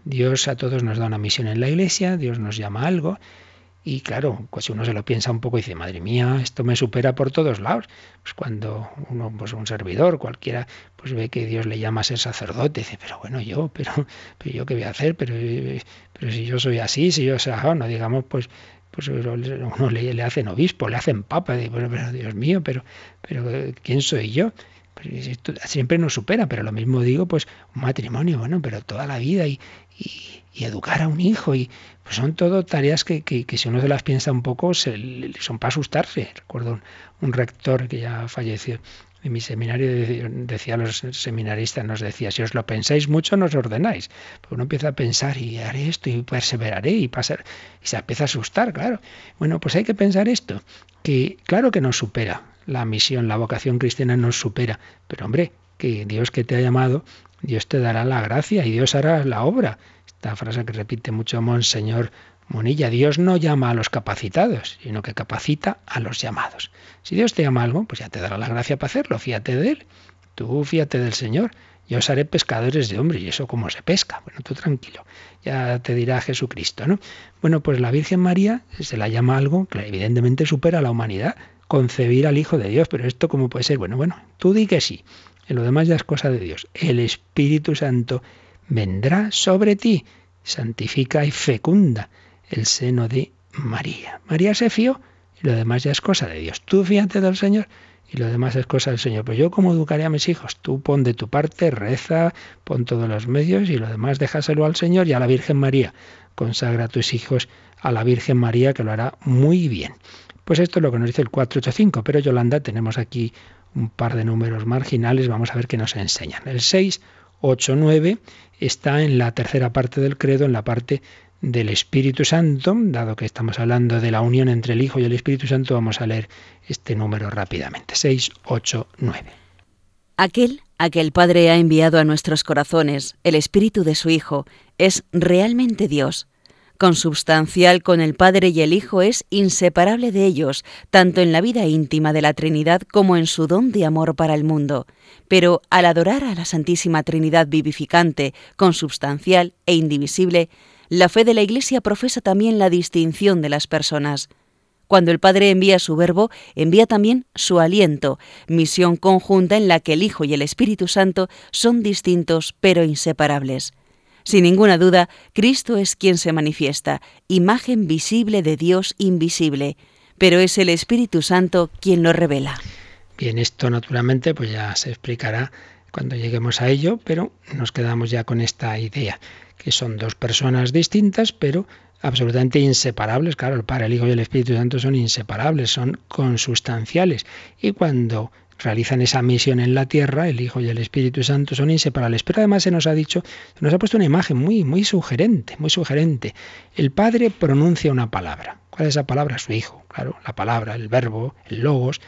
Dios a todos nos da una misión en la iglesia, Dios nos llama a algo y claro, pues si uno se lo piensa un poco y dice, madre mía, esto me supera por todos lados. Pues cuando uno, pues un servidor, cualquiera, pues ve que Dios le llama a ser sacerdote, dice, pero bueno, yo, pero, yo qué voy a hacer, pero, si yo soy así, si yo soy, no digamos, pues, pues uno le, le hacen obispo, le hacen papa, dice, bueno, pero Dios mío, pero, pero ¿quién soy yo? Pues siempre nos supera, pero lo mismo digo, pues un matrimonio, bueno, pero toda la vida y, y educar a un hijo y pues son todo tareas que, si uno se las piensa un poco son para asustarse. Recuerdo un, rector que ya falleció en mi seminario decía a los seminaristas, nos decía, si os lo pensáis mucho, nos ordenáis. Pero uno empieza a pensar y haré esto y perseveraré y pasar, y se empieza a asustar, claro. Bueno, pues hay que pensar esto, que claro que nos supera la misión, la vocación cristiana nos supera, pero hombre, que Dios que te ha llamado, Dios te dará la gracia y Dios hará la obra. Esta frase que repite mucho Monseñor Monilla, Dios no llama a los capacitados, sino que capacita a los llamados. Si Dios te llama algo, pues ya te dará la gracia para hacerlo, fíjate de Él. Tú fíjate del Señor. Yo os haré pescadores de hombres, y eso cómo se pesca. Bueno, tú tranquilo, ya te dirá Jesucristo, ¿no? Bueno, pues la Virgen María se la llama algo que evidentemente supera a la humanidad, concebir al Hijo de Dios, pero esto cómo puede ser? Bueno, bueno, tú di que sí. En lo demás ya es cosa de Dios. El Espíritu Santo vendrá sobre ti, santifica y fecunda el seno de María. María se fió y lo demás ya es cosa de Dios. Tú fíjate del Señor y lo demás es cosa del Señor. Pues yo cómo educaré a mis hijos. Tú pon de tu parte, reza, pon todos los medios y lo demás déjaselo al Señor y a la Virgen María. Consagra a tus hijos a la Virgen María que lo hará muy bien. Pues esto es lo que nos dice el 485, pero Yolanda tenemos aquí un par de números marginales, vamos a ver qué nos enseñan. El 6 8, 9 está en la tercera parte del credo, en la parte del Espíritu Santo, dado que estamos hablando de la unión entre el Hijo y el Espíritu Santo, vamos a leer este número rápidamente. 6, 8, 9. Aquel a que el Padre ha enviado a nuestros corazones el Espíritu de su Hijo es realmente Dios consubstancial con el Padre y el Hijo, es inseparable de ellos, tanto en la vida íntima de la Trinidad como en su don de amor para el mundo. Pero al adorar a la Santísima Trinidad vivificante, consubstancial e indivisible, la fe de la Iglesia profesa también la distinción de las personas. Cuando el Padre envía su verbo, envía también su aliento, misión conjunta en la que el Hijo y el Espíritu Santo son distintos pero inseparables. Sin ninguna duda, Cristo es quien se manifiesta, imagen visible de Dios invisible, pero es el Espíritu Santo quien lo revela. Bien, esto naturalmente pues ya se explicará cuando lleguemos a ello, pero nos quedamos ya con esta idea, que son dos personas distintas, pero absolutamente inseparables. Claro, el Padre, el Hijo y el Espíritu Santo son inseparables, son consustanciales. Y cuando realizan esa misión en la tierra, el Hijo y el Espíritu Santo son inseparables. Pero además se nos ha dicho, se nos ha puesto una imagen muy, muy sugerente, muy sugerente. El Padre pronuncia una palabra. ¿Cuál es esa palabra? Su Hijo, claro, la palabra, el verbo, el logos,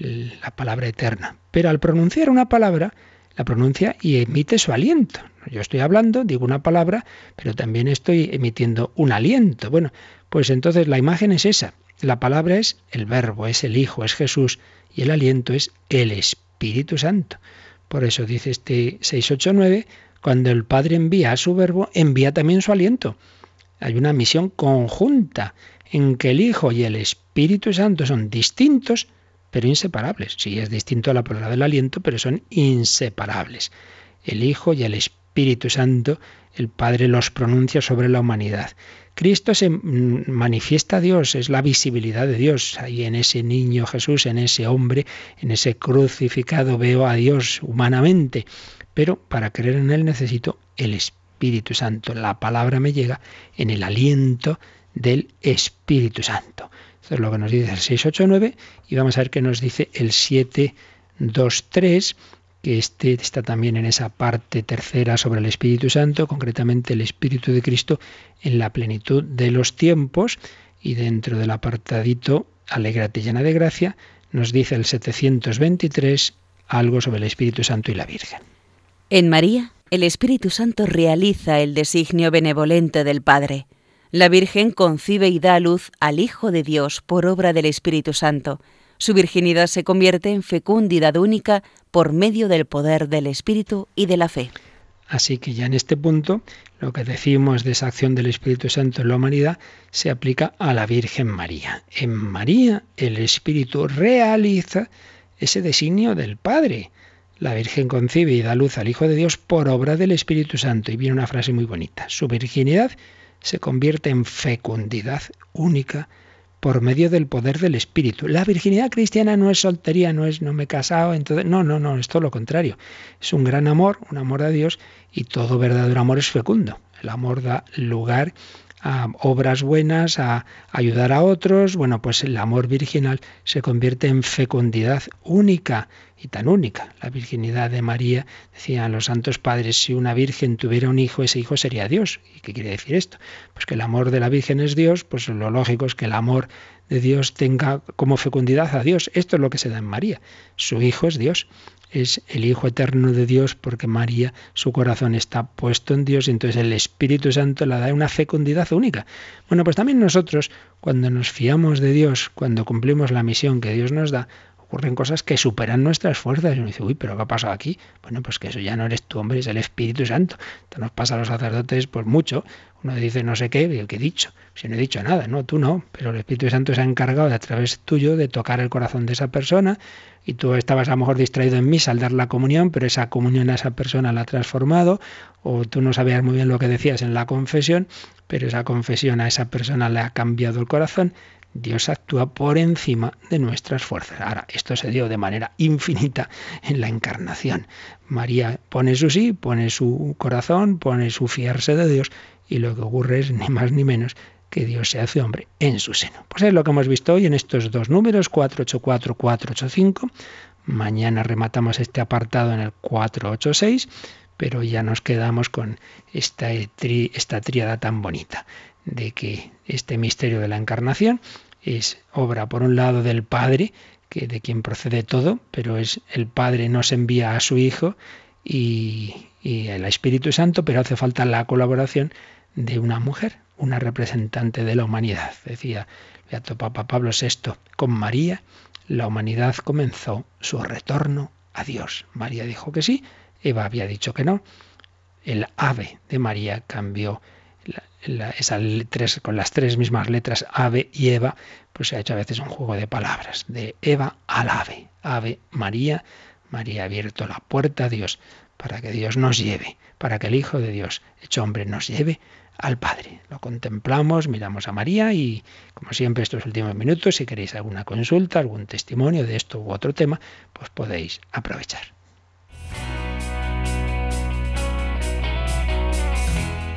la palabra eterna. Pero al pronunciar una palabra, la pronuncia y emite su aliento. Yo estoy hablando, digo una palabra, pero también estoy emitiendo un aliento. Bueno, pues entonces la imagen es esa. La palabra es el verbo, es el Hijo, es Jesús, y el aliento es el Espíritu Santo. Por eso dice este 689, cuando el Padre envía a su verbo, envía también su aliento. Hay una misión conjunta en que el Hijo y el Espíritu Santo son distintos, pero inseparables. Sí, es distinto a la palabra del aliento, pero son inseparables. El Hijo y el Espíritu Santo, el Padre los pronuncia sobre la humanidad. Cristo se manifiesta a Dios, es la visibilidad de Dios. Ahí en ese niño Jesús, en ese hombre, en ese crucificado veo a Dios humanamente. Pero para creer en Él necesito el Espíritu Santo. La palabra me llega en el aliento del Espíritu Santo. Esto es lo que nos dice el 689 y vamos a ver qué nos dice el 723 que este está también en esa parte tercera sobre el Espíritu Santo, concretamente el Espíritu de Cristo en la plenitud de los tiempos y dentro del apartadito Alégrate llena de gracia nos dice el 723 algo sobre el Espíritu Santo y la Virgen. En María, el Espíritu Santo realiza el designio benevolente del Padre. La Virgen concibe y da luz al Hijo de Dios por obra del Espíritu Santo. Su virginidad se convierte en fecundidad única por medio del poder del Espíritu y de la fe. Así que ya en este punto, lo que decimos de esa acción del Espíritu Santo en la humanidad se aplica a la Virgen María. En María el Espíritu realiza ese designio del Padre. La Virgen concibe y da luz al Hijo de Dios por obra del Espíritu Santo. Y viene una frase muy bonita. Su virginidad se convierte en fecundidad única por medio del poder del Espíritu. La virginidad cristiana no es soltería, no es no me he casado, entonces no, no, no, es todo lo contrario. Es un gran amor, un amor a Dios y todo verdadero amor es fecundo. El amor da lugar a obras buenas, a ayudar a otros, bueno, pues el amor virginal se convierte en fecundidad única y tan única. La virginidad de María, decían los santos padres, si una virgen tuviera un hijo, ese hijo sería Dios. ¿Y qué quiere decir esto? Pues que el amor de la virgen es Dios, pues lo lógico es que el amor de Dios tenga como fecundidad a Dios. Esto es lo que se da en María. Su hijo es Dios es el Hijo Eterno de Dios porque María, su corazón está puesto en Dios y entonces el Espíritu Santo le da una fecundidad única. Bueno, pues también nosotros, cuando nos fiamos de Dios, cuando cumplimos la misión que Dios nos da, ocurren cosas que superan nuestras fuerzas. Y uno dice, uy, pero ¿qué ha pasado aquí? Bueno, pues que eso ya no eres tú, hombre, es el Espíritu Santo. Esto nos pasa a los sacerdotes pues mucho. Uno dice no sé qué, y el que he dicho, si no he dicho nada, no, tú no, pero el Espíritu Santo se ha encargado de a través tuyo de tocar el corazón de esa persona y tú estabas a lo mejor distraído en misa al dar la comunión, pero esa comunión a esa persona la ha transformado, o tú no sabías muy bien lo que decías en la confesión, pero esa confesión a esa persona le ha cambiado el corazón Dios actúa por encima de nuestras fuerzas. Ahora, esto se dio de manera infinita en la encarnación. María pone su sí, pone su corazón, pone su fiarse de Dios y lo que ocurre es ni más ni menos que Dios se hace hombre en su seno. Pues es lo que hemos visto hoy en estos dos números, 484-485. Mañana rematamos este apartado en el 486, pero ya nos quedamos con esta, esta tríada tan bonita de que este misterio de la encarnación es obra, por un lado, del Padre, que de quien procede todo, pero es el Padre nos envía a su Hijo y, y el Espíritu Santo, pero hace falta la colaboración de una mujer, una representante de la humanidad. Decía Beato Papa Pablo VI, con María la humanidad comenzó su retorno a Dios. María dijo que sí, Eva había dicho que no. El ave de María cambió con las tres mismas letras, ave y Eva, pues se ha hecho a veces un juego de palabras, de Eva al ave, ave María, María ha abierto la puerta a Dios para que Dios nos lleve, para que el Hijo de Dios, hecho hombre, nos lleve al Padre. Lo contemplamos, miramos a María y, como siempre, estos últimos minutos, si queréis alguna consulta, algún testimonio de esto u otro tema, pues podéis aprovechar.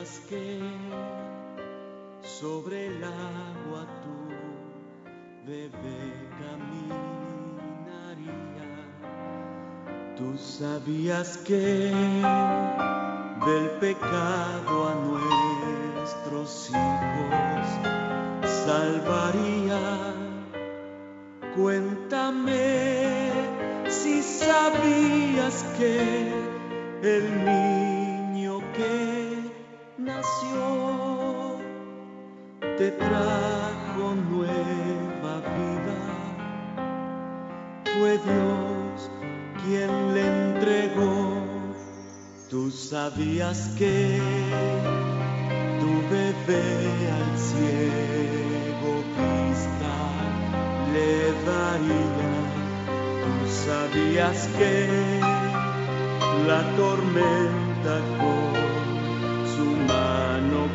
que sobre el agua tu bebé caminaría. Tú sabías que del pecado a nuestros hijos salvaría. Cuéntame si sabías que el niño que nació te trajo nueva vida. Fue Dios quien le entregó. Tú sabías que tu bebé al ciego vista le daría. Tú sabías que la tormenta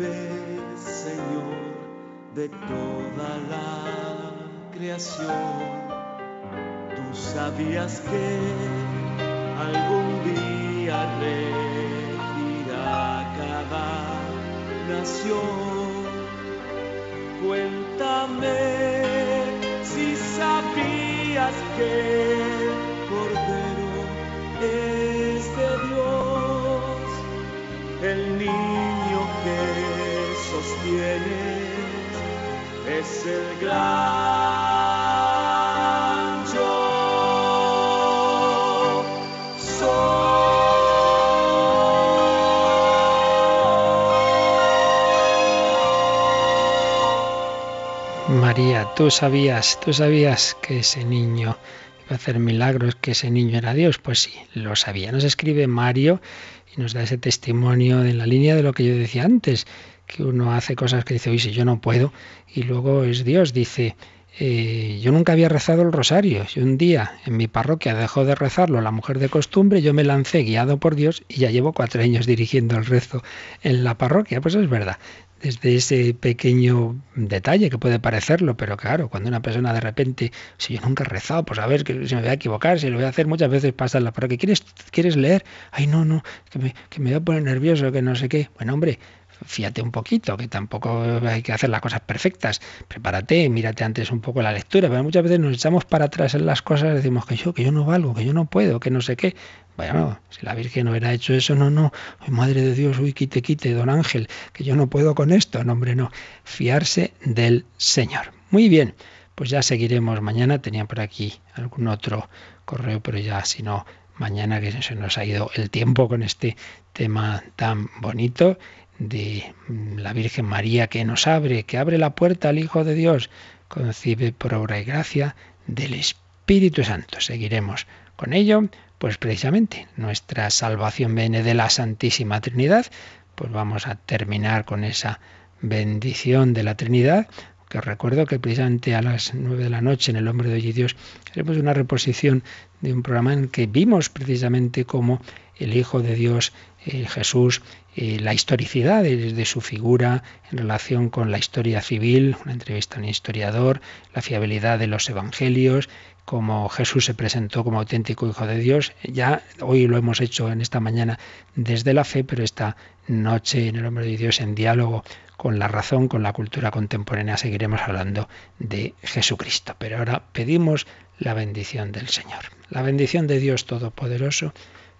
Señor, de toda la creación. Tú sabías que algún día regirá cada nación. Cuéntame si sabías que el Cordero es de Dios el niño que es el gran yo María, tú sabías, tú sabías que ese niño iba a hacer milagros, que ese niño era Dios. Pues sí, lo sabía. Nos escribe Mario y nos da ese testimonio en la línea de lo que yo decía antes, que uno hace cosas que dice, oye, si yo no puedo, y luego es Dios, dice, eh, yo nunca había rezado el rosario, y un día en mi parroquia dejó de rezarlo la mujer de costumbre, yo me lancé guiado por Dios y ya llevo cuatro años dirigiendo el rezo en la parroquia, pues es verdad. Desde ese pequeño detalle que puede parecerlo, pero claro, cuando una persona de repente, si yo nunca he rezado, pues a ver, que se me voy a equivocar, si lo voy a hacer muchas veces pasa en la parroquia, ¿quieres, ¿quieres leer? Ay, no, no, que me, que me voy a poner nervioso, que no sé qué. Bueno, hombre, fíjate un poquito, que tampoco hay que hacer las cosas perfectas. Prepárate, mírate antes un poco la lectura, pero muchas veces nos echamos para atrás en las cosas, decimos que yo, que yo no valgo, que yo no puedo, que no sé qué. Bueno, si la Virgen hubiera hecho eso, no, no, madre de Dios, uy, quite, quite, don Ángel, que yo no puedo con esto, no, hombre, no. Fiarse del Señor. Muy bien, pues ya seguiremos mañana. Tenía por aquí algún otro correo, pero ya si no, mañana que se nos ha ido el tiempo con este tema tan bonito de la Virgen María que nos abre, que abre la puerta al Hijo de Dios, concibe por obra y gracia del Espíritu Santo. Seguiremos con ello, pues precisamente nuestra salvación viene de la Santísima Trinidad, pues vamos a terminar con esa bendición de la Trinidad, que os recuerdo que precisamente a las nueve de la noche en El Hombre de Hoy y Dios haremos una reposición de un programa en que vimos precisamente cómo el Hijo de Dios, eh, Jesús, eh, la historicidad de, su figura en relación con la historia civil, una entrevista a un historiador, la fiabilidad de los evangelios, cómo Jesús se presentó como auténtico Hijo de Dios. Ya hoy lo hemos hecho en esta mañana desde la fe, pero esta noche en el Hombre de Dios en diálogo con la razón, con la cultura contemporánea, seguiremos hablando de Jesucristo. Pero ahora pedimos la bendición del Señor. La bendición de Dios Todopoderoso,